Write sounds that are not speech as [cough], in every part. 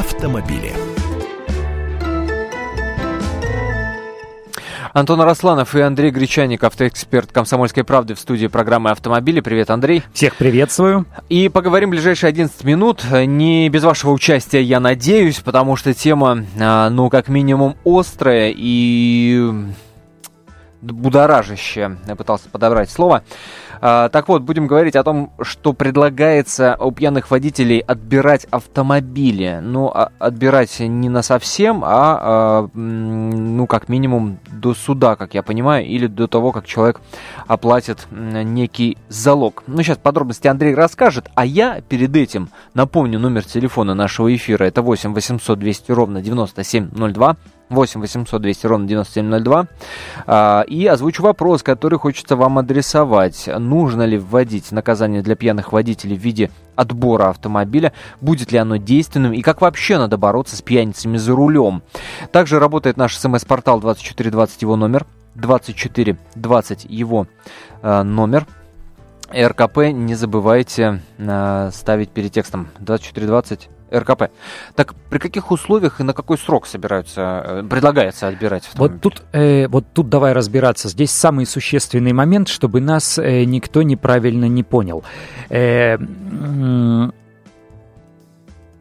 автомобили. Антон Арасланов и Андрей Гречаник, автоэксперт «Комсомольской правды» в студии программы «Автомобили». Привет, Андрей. Всех приветствую. И поговорим в ближайшие 11 минут. Не без вашего участия, я надеюсь, потому что тема, а, ну, как минимум, острая и будоражащая. Я пытался подобрать слово. А, так вот, будем говорить о том, что предлагается у пьяных водителей отбирать автомобили. Ну, а, отбирать не на совсем, а, а ну, как минимум до суда, как я понимаю, или до того, как человек оплатит некий залог. Ну, сейчас подробности Андрей расскажет, а я перед этим напомню номер телефона нашего эфира. Это 8 800 200 ровно 9702. 8 800 200 ровно 9702. А, и озвучу вопрос, который хочется вам адресовать. Нужно ли вводить наказание для пьяных водителей в виде отбора автомобиля? Будет ли оно действенным? И как вообще надо бороться с пьяницами за рулем? Также работает наш смс-портал 2420 его номер. 2420 его э, номер. РКП не забывайте э, ставить перед текстом 2420 РКП. Так при каких условиях и на какой срок собираются, э, предлагается отбирать автомобиль? Вот тут, э, вот тут давай разбираться. Здесь самый существенный момент, чтобы нас э, никто неправильно не понял. Э,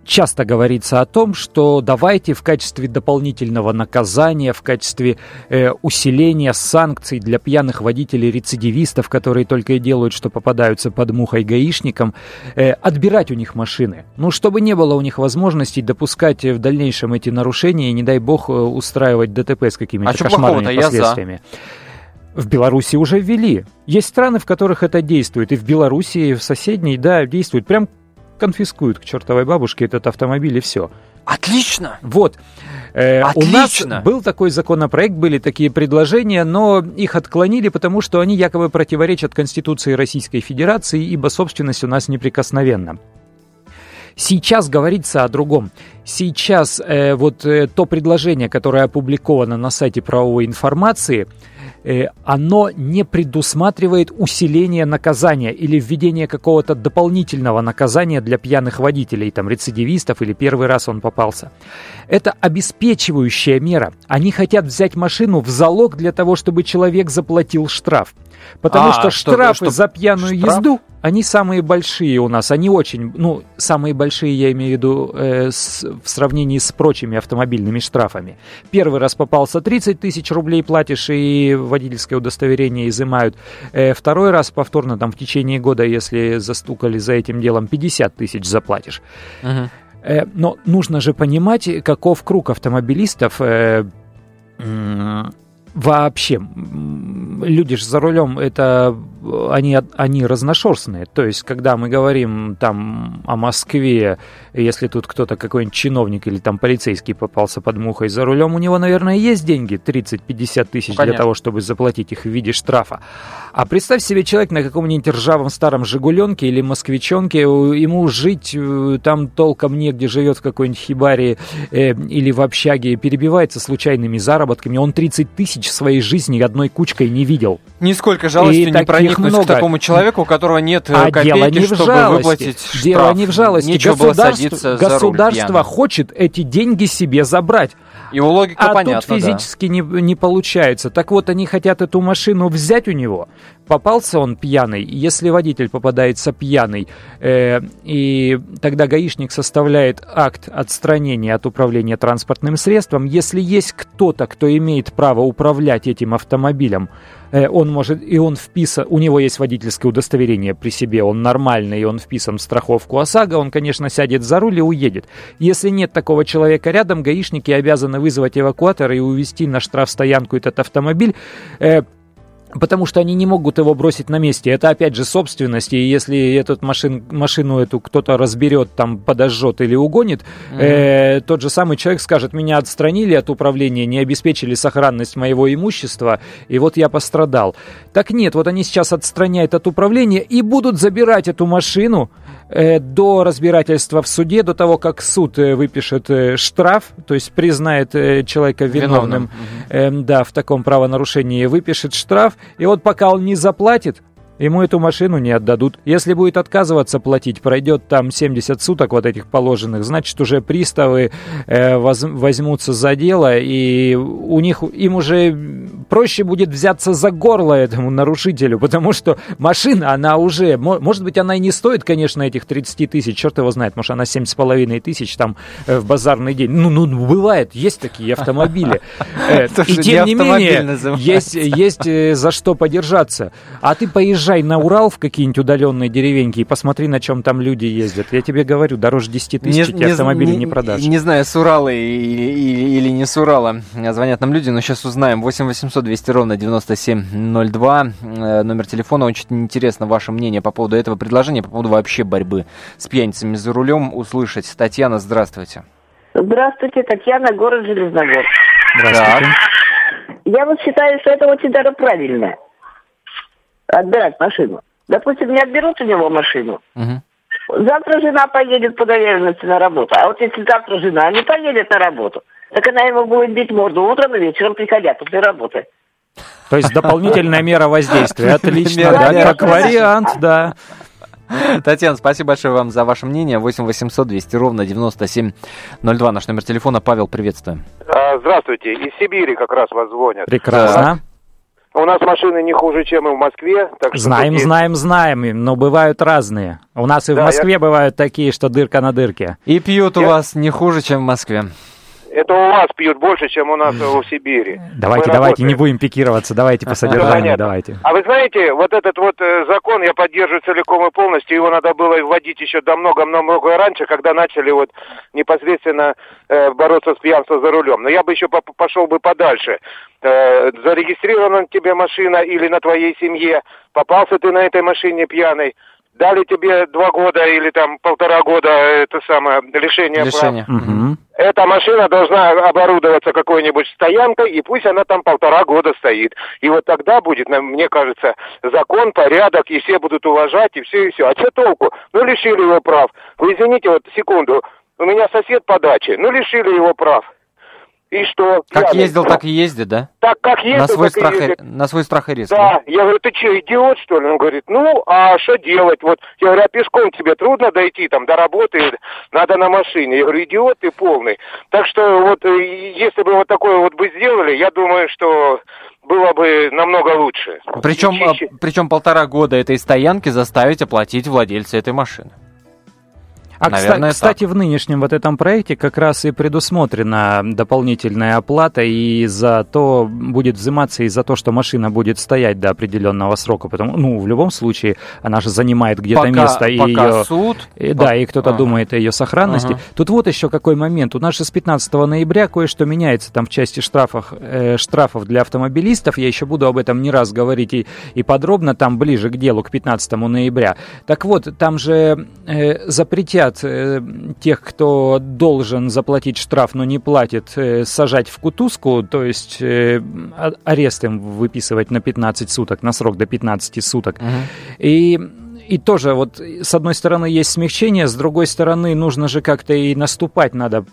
часто говорится о том, что давайте в качестве дополнительного наказания, в качестве э, усиления санкций для пьяных водителей-рецидивистов, которые только и делают, что попадаются под мухой гаишникам, э, отбирать у них машины. Ну, чтобы не было у них возможности допускать в дальнейшем эти нарушения и, не дай бог, э, устраивать ДТП с какими-то а кошмарными последствиями. В Беларуси уже ввели. Есть страны, в которых это действует. И в Беларуси, и в соседней, да, действует. Прям конфискуют к чертовой бабушке этот автомобиль и все. Отлично! Вот. Э, У нас был такой законопроект, были такие предложения, но их отклонили, потому что они якобы противоречат Конституции Российской Федерации, ибо собственность у нас неприкосновенна. Сейчас говорится о другом. Сейчас э, вот э, то предложение, которое опубликовано на сайте правовой информации, оно не предусматривает усиление наказания или введение какого-то дополнительного наказания для пьяных водителей, там, рецидивистов или первый раз он попался. Это обеспечивающая мера. Они хотят взять машину в залог для того, чтобы человек заплатил штраф. Потому а, что штрафы что, за пьяную штраф? езду, они самые большие у нас. Они очень, ну, самые большие, я имею в виду, э, с, в сравнении с прочими автомобильными штрафами. Первый раз попался 30 тысяч рублей платишь и водительское удостоверение изымают. Э, второй раз повторно там в течение года, если застукали за этим делом, 50 тысяч заплатишь. Uh-huh. Э, но нужно же понимать, каков круг автомобилистов. Э, вообще люди же за рулем это они, они разношерстные. То есть, когда мы говорим там о Москве, если тут кто-то, какой-нибудь чиновник или там полицейский попался под мухой за рулем, у него, наверное, есть деньги 30-50 тысяч ну, для того, чтобы заплатить их в виде штрафа. А представь себе человек на каком-нибудь ржавом старом «Жигуленке» или «Москвичонке», ему жить э, там толком негде, живет в какой-нибудь хибаре э, или в общаге, перебивается случайными заработками. Он 30 тысяч в своей жизни одной кучкой не видел. Нисколько жалости и не проникнуть много. к такому человеку, у которого нет э, а копейки, не чтобы жалости. выплатить штраф. Дело не в жалости. Нечего государство, государство хочет эти деньги себе забрать. Его логика а понятна, тут физически да. не, не получается. Так вот, они хотят эту машину взять у него. Попался он пьяный. Если водитель попадается пьяный, э, и тогда гаишник составляет акт отстранения от управления транспортным средством, если есть кто-то, кто имеет право управлять этим автомобилем, э, он может, и он вписан, у него есть водительское удостоверение при себе, он нормальный, и он вписан в страховку ОСАГО, он, конечно, сядет за руль и уедет. Если нет такого человека рядом, гаишники обязаны вызвать эвакуатор и увезти на штрафстоянку этот автомобиль, э, Потому что они не могут его бросить на месте. Это опять же собственность. И если эту машин, машину эту кто-то разберет, там подожжет или угонит, mm-hmm. э, тот же самый человек скажет, меня отстранили от управления, не обеспечили сохранность моего имущества, и вот я пострадал. Так нет, вот они сейчас отстраняют от управления и будут забирать эту машину, до разбирательства в суде, до того, как суд э, выпишет э, штраф, то есть признает человека виновным, виновным. Э, да, в таком правонарушении, выпишет штраф, и вот пока он не заплатит, ему эту машину не отдадут. Если будет отказываться платить, пройдет там 70 суток вот этих положенных, значит уже приставы э, воз, возьмутся за дело, и у них им уже проще будет взяться за горло этому нарушителю, потому что машина, она уже, может быть, она и не стоит, конечно, этих 30 тысяч, черт его знает, может, она 7,5 тысяч там э, в базарный день. Ну, ну, бывает, есть такие автомобили. [laughs] Э, и тем не менее, есть, есть э, за что подержаться. А ты поезжай на Урал в какие-нибудь удаленные деревеньки и посмотри, на чем там люди ездят. Я тебе говорю, дороже 10 тысяч эти автомобили не продашь. Не знаю, с Урала или не с Урала звонят нам люди, но сейчас узнаем. 8 800 200 ровно 9702. Номер телефона. Очень интересно ваше мнение по поводу этого предложения, по поводу вообще борьбы с пьяницами за рулем услышать. Татьяна, здравствуйте. Здравствуйте, Татьяна, город Железногорск. Здравствуйте. Я вот считаю, что это очень даже правильно. Отбирать машину. Допустим, не отберут у него машину. Угу. Завтра жена поедет по доверенности на работу. А вот если завтра жена не поедет на работу, так она ему будет бить морду утром и вечером, приходя после работы. То есть дополнительная мера воздействия. Отлично, да, как вариант, да. Татьяна, спасибо большое вам за ваше мнение. 8 800 200 ровно 9702. Наш номер телефона. Павел, приветствуем. А, здравствуйте. Из Сибири как раз вас звонят. Прекрасно. У нас машины не хуже, чем и в Москве. Так что знаем, есть... знаем, знаем, но бывают разные. У нас и да, в Москве я... бывают такие, что дырка на дырке. И пьют я... у вас не хуже, чем в Москве. Это у вас пьют больше, чем у нас в Сибири. [laughs] Давайте, Мы давайте, работаем. не будем пикироваться, давайте по [laughs] содержанию, давайте. А вы знаете, вот этот вот э, закон я поддерживаю целиком и полностью, его надо было вводить еще до много-много раньше, когда начали вот непосредственно э, бороться с пьянством за рулем. Но я бы еще пошел бы подальше. Э, зарегистрирована тебе машина или на твоей семье, попался ты на этой машине пьяный, дали тебе два года или там полтора года это самое лишение, лишение. прав. Угу. Эта машина должна оборудоваться какой-нибудь стоянкой, и пусть она там полтора года стоит. И вот тогда будет, мне кажется, закон, порядок, и все будут уважать, и все, и все. А что толку? Ну, лишили его прав. Вы извините, вот секунду, у меня сосед по даче, ну, лишили его прав. И что? Как пьяный. ездил, так и ездит, да? Так, как ездил, на свой так страх, и ездит. На свой страх и риск. Да. да, я говорю, ты что, идиот, что ли? Он говорит, ну, а что делать? Вот, я говорю, а пешком тебе трудно дойти там до работы, надо на машине. Я говорю, идиот ты полный. Так что вот, э, если бы вот такое вот бы сделали, я думаю, что было бы намного лучше. Причем, причем полтора года этой стоянки заставить оплатить владельца этой машины. А Наверное, кстати, так. в нынешнем вот этом проекте как раз и предусмотрена дополнительная оплата и за то будет взиматься и за то, что машина будет стоять до определенного срока, потому ну в любом случае она же занимает где-то пока, место и ее суд, и, да и кто-то ага. думает о ее сохранности. Ага. Тут вот еще какой момент. У нас же с 15 ноября кое-что меняется там в части штрафов э, штрафов для автомобилистов. Я еще буду об этом не раз говорить и, и подробно там ближе к делу к 15 ноября. Так вот там же э, запретят хотят э, тех, кто должен заплатить штраф, но не платит, э, сажать в кутузку, то есть э, арест им выписывать на 15 суток, на срок до 15 суток. Uh-huh. И и тоже вот с одной стороны есть смягчение, с другой стороны нужно же как-то и наступать надо,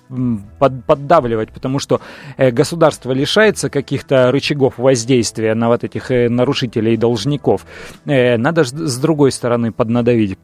под, поддавливать, потому что государство лишается каких-то рычагов воздействия на вот этих нарушителей и должников. Надо с другой стороны поднадавить.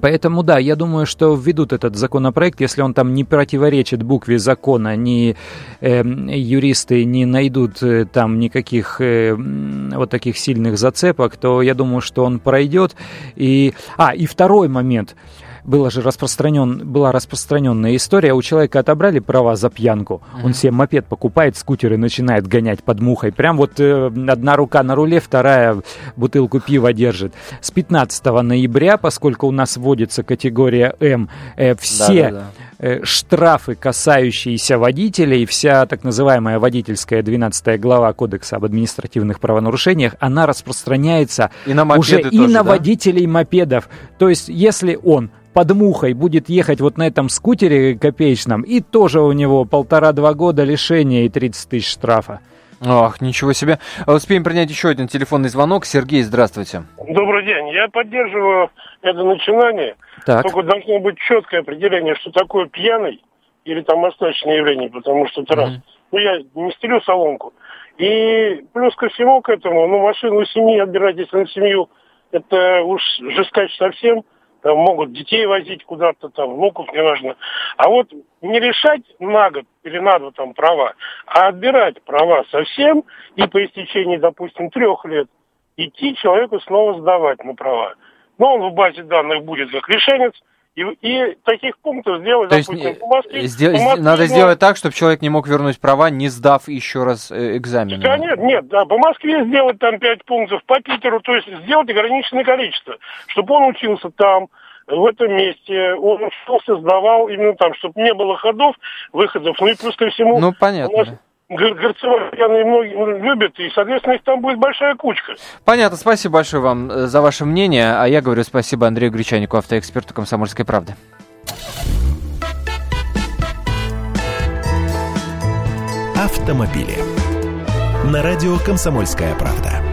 Поэтому, да, я думаю, что введут этот законопроект, если он там не противоречит букве закона, ни э, юристы не найдут э, там никаких э, вот таких сильных зацепок, то я думаю, что он пройдет. И, а, и второй момент было же распространен, была распространенная история, у человека отобрали права за пьянку, mm-hmm. он себе мопед покупает, скутер и начинает гонять под мухой. Прям вот э, одна рука на руле, вторая бутылку пива держит. С 15 ноября, поскольку у нас вводится категория М, э, все... Да, да, да штрафы, касающиеся водителей, вся так называемая водительская 12 глава Кодекса об административных правонарушениях, она распространяется и на уже тоже, и на да? водителей мопедов. То есть, если он под мухой будет ехать вот на этом скутере копеечном, и тоже у него полтора-два года лишения и 30 тысяч штрафа. Ах, ничего себе. Успеем принять еще один телефонный звонок. Сергей, здравствуйте. Добрый день. Я поддерживаю это начинание. Так. Только должно быть четкое определение, что такое пьяный или там остаточное явление, потому что это mm-hmm. раз. Ну, я не стелю соломку. И плюс ко всему к этому, ну, машину у семьи отбирать, если на семью это уж жескач совсем, там могут детей возить куда-то, там, внуков, неважно. А вот не решать на год или на два там права, а отбирать права совсем и по истечении, допустим, трех лет идти человеку снова сдавать на права. Но он в базе данных будет как решенец, и, и таких пунктов сделать, То допустим, есть, по Москве, сдел- Москве, надо сделать так, чтобы человек не мог вернуть права, не сдав еще раз э, экзамен. Да нет, нет, да, по Москве сделать там пять пунктов, по Питеру, то есть сделать ограниченное количество, чтобы он учился там, в этом месте, он учился, сдавал именно там, чтобы не было ходов, выходов, ну и плюс ко всему... Ну, понятно. Горцевать пьяные многие любят, и, соответственно, их там будет большая кучка. Понятно. Спасибо большое вам э, за ваше мнение. А я говорю спасибо Андрею Гречанику, автоэксперту «Комсомольской правды». Автомобили. На радио «Комсомольская правда».